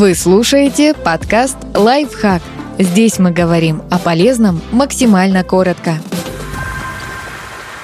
Вы слушаете подкаст «Лайфхак». Здесь мы говорим о полезном максимально коротко.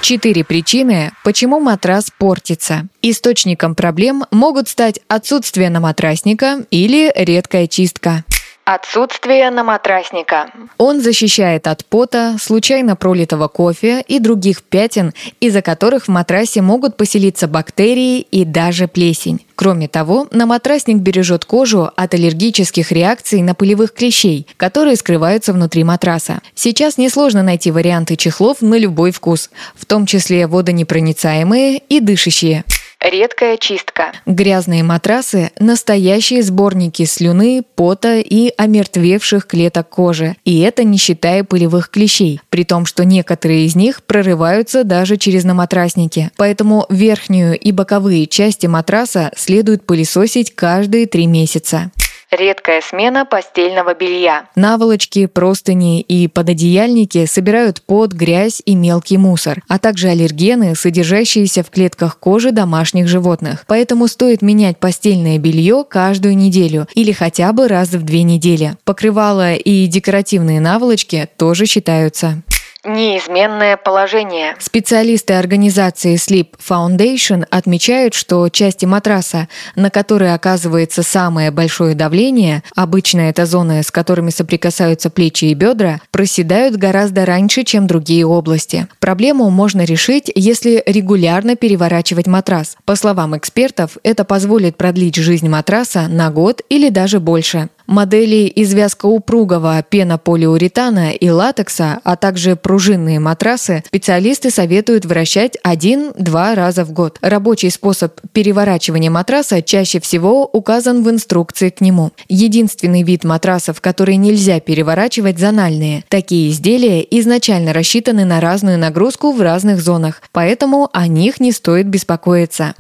Четыре причины, почему матрас портится. Источником проблем могут стать отсутствие наматрасника или редкая чистка. Отсутствие наматрасника. Он защищает от пота, случайно пролитого кофе и других пятен, из-за которых в матрасе могут поселиться бактерии и даже плесень. Кроме того, наматрасник бережет кожу от аллергических реакций на пылевых клещей, которые скрываются внутри матраса. Сейчас несложно найти варианты чехлов на любой вкус, в том числе водонепроницаемые и дышащие. Редкая чистка. Грязные матрасы – настоящие сборники слюны, пота и омертвевших клеток кожи. И это не считая пылевых клещей, при том, что некоторые из них прорываются даже через наматрасники. Поэтому верхнюю и боковые части матраса следует пылесосить каждые три месяца. Редкая смена постельного белья. Наволочки, простыни и пододеяльники собирают пот, грязь и мелкий мусор, а также аллергены, содержащиеся в клетках кожи домашних животных. Поэтому стоит менять постельное белье каждую неделю или хотя бы раз в две недели. Покрывала и декоративные наволочки тоже считаются неизменное положение. Специалисты организации Sleep Foundation отмечают, что части матраса, на которые оказывается самое большое давление, обычно это зоны, с которыми соприкасаются плечи и бедра, проседают гораздо раньше, чем другие области. Проблему можно решить, если регулярно переворачивать матрас. По словам экспертов, это позволит продлить жизнь матраса на год или даже больше. Модели из вязкоупругого пенополиуретана и латекса, а также пружинные матрасы специалисты советуют вращать один-два раза в год. Рабочий способ переворачивания матраса чаще всего указан в инструкции к нему. Единственный вид матрасов, который нельзя переворачивать, зональные. Такие изделия изначально рассчитаны на разную нагрузку в разных зонах, поэтому о них не стоит беспокоиться.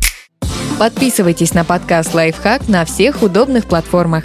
Подписывайтесь на подкаст «Лайфхак» на всех удобных платформах.